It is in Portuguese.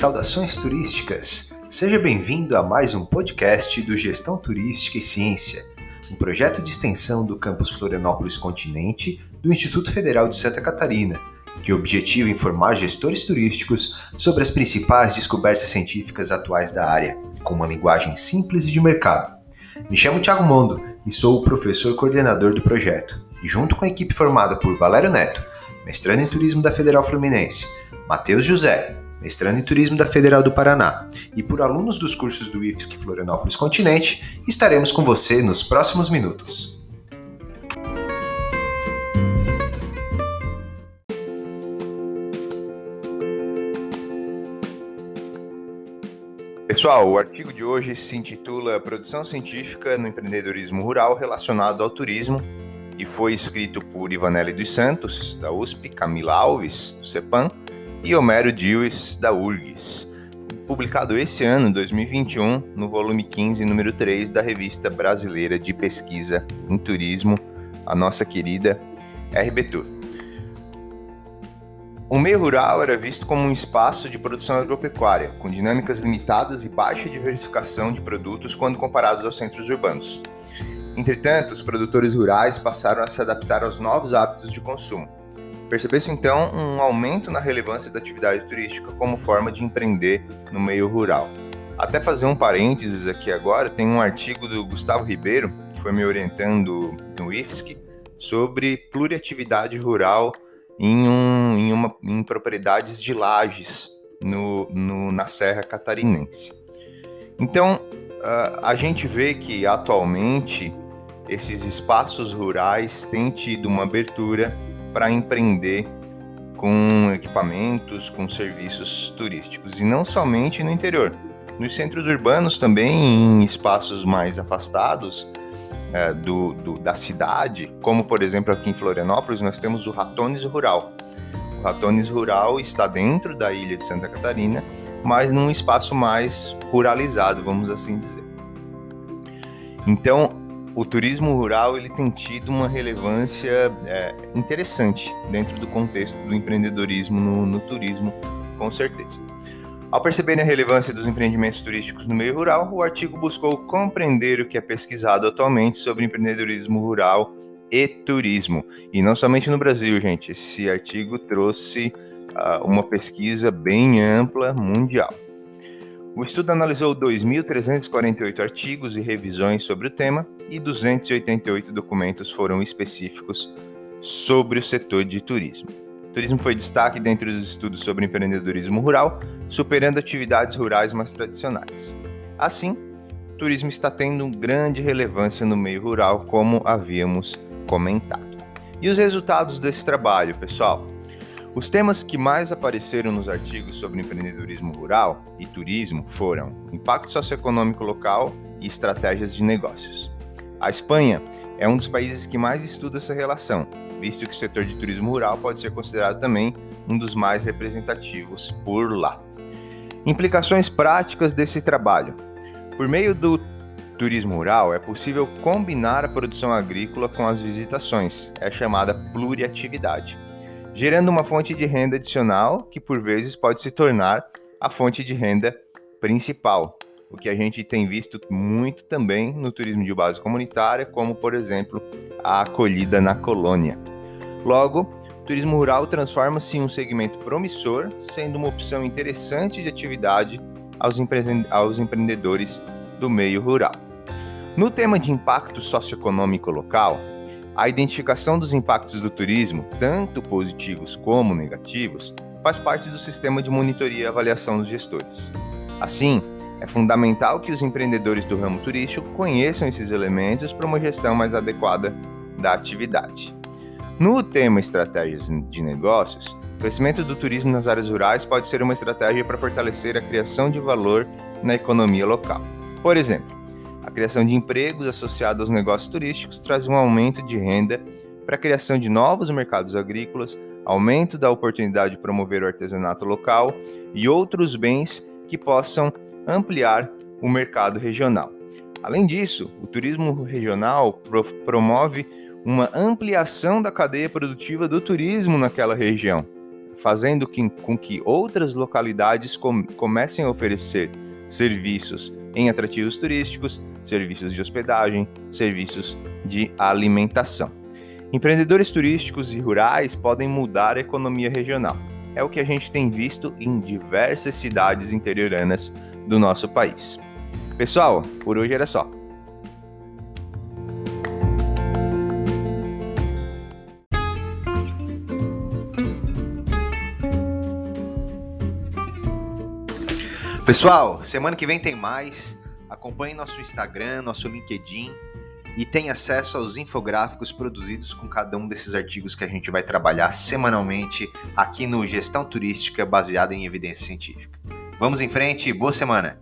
Saudações turísticas! Seja bem-vindo a mais um podcast do Gestão Turística e Ciência, um projeto de extensão do campus Florianópolis Continente do Instituto Federal de Santa Catarina, que objetiva informar gestores turísticos sobre as principais descobertas científicas atuais da área, com uma linguagem simples e de mercado. Me chamo Thiago Mondo e sou o professor coordenador do projeto, e junto com a equipe formada por Valério Neto, mestrando em turismo da Federal Fluminense, Matheus José, mestrando em Turismo da Federal do Paraná, e por alunos dos cursos do IFSC Florianópolis Continente, estaremos com você nos próximos minutos. Pessoal, o artigo de hoje se intitula Produção Científica no Empreendedorismo Rural relacionado ao turismo e foi escrito por Ivanelli dos Santos, da USP, Camila Alves, do CEPAM, e Homero Dewis, da URGS, publicado esse ano, 2021, no volume 15, número 3 da Revista Brasileira de Pesquisa em Turismo, a nossa querida RBTUR. O meio rural era visto como um espaço de produção agropecuária, com dinâmicas limitadas e baixa diversificação de produtos quando comparados aos centros urbanos. Entretanto, os produtores rurais passaram a se adaptar aos novos hábitos de consumo, Percebeu-se então um aumento na relevância da atividade turística como forma de empreender no meio rural. Até fazer um parênteses aqui agora, tem um artigo do Gustavo Ribeiro, que foi me orientando no IFSC, sobre pluriatividade rural em, um, em, uma, em propriedades de lajes no, no, na Serra Catarinense. Então, a gente vê que atualmente esses espaços rurais têm tido uma abertura para empreender com equipamentos, com serviços turísticos, e não somente no interior. Nos centros urbanos também, em espaços mais afastados é, do, do, da cidade, como por exemplo aqui em Florianópolis, nós temos o Ratones Rural. O Ratones Rural está dentro da ilha de Santa Catarina, mas num espaço mais ruralizado, vamos assim dizer. Então, o turismo rural ele tem tido uma relevância é, interessante dentro do contexto do empreendedorismo no, no turismo, com certeza. Ao perceberem a relevância dos empreendimentos turísticos no meio rural, o artigo buscou compreender o que é pesquisado atualmente sobre empreendedorismo rural e turismo. E não somente no Brasil, gente. Esse artigo trouxe uh, uma pesquisa bem ampla mundial. O estudo analisou 2.348 artigos e revisões sobre o tema e 288 documentos foram específicos sobre o setor de turismo. O turismo foi destaque dentre os estudos sobre empreendedorismo rural, superando atividades rurais mais tradicionais. Assim, o turismo está tendo grande relevância no meio rural, como havíamos comentado. E os resultados desse trabalho, pessoal? Os temas que mais apareceram nos artigos sobre empreendedorismo rural e turismo foram impacto socioeconômico local e estratégias de negócios. A Espanha é um dos países que mais estuda essa relação, visto que o setor de turismo rural pode ser considerado também um dos mais representativos por lá. Implicações práticas desse trabalho. Por meio do turismo rural, é possível combinar a produção agrícola com as visitações, é chamada pluriatividade gerando uma fonte de renda adicional que por vezes pode se tornar a fonte de renda principal, o que a gente tem visto muito também no turismo de base comunitária, como por exemplo a acolhida na colônia. Logo, o turismo rural transforma-se em um segmento promissor, sendo uma opção interessante de atividade aos, empre aos empreendedores do meio rural. No tema de impacto socioeconômico local, a identificação dos impactos do turismo, tanto positivos como negativos, faz parte do sistema de monitoria e avaliação dos gestores. Assim, é fundamental que os empreendedores do ramo turístico conheçam esses elementos para uma gestão mais adequada da atividade. No tema estratégias de negócios, o crescimento do turismo nas áreas rurais pode ser uma estratégia para fortalecer a criação de valor na economia local. Por exemplo, a criação de empregos associados aos negócios turísticos traz um aumento de renda para a criação de novos mercados agrícolas, aumento da oportunidade de promover o artesanato local e outros bens que possam ampliar o mercado regional. Além disso, o turismo regional pro promove uma ampliação da cadeia produtiva do turismo naquela região, fazendo que, com que outras localidades com, comecem a oferecer serviços em atrativos turísticos, serviços de hospedagem, serviços de alimentação. Empreendedores turísticos e rurais podem mudar a economia regional. É o que a gente tem visto em diversas cidades interioranas do nosso país. Pessoal, por hoje era só. Pessoal, semana que vem tem mais. Acompanhe nosso Instagram, nosso LinkedIn e tenha acesso aos infográficos produzidos com cada um desses artigos que a gente vai trabalhar semanalmente aqui no Gestão Turística baseada em evidência científica. Vamos em frente, boa semana!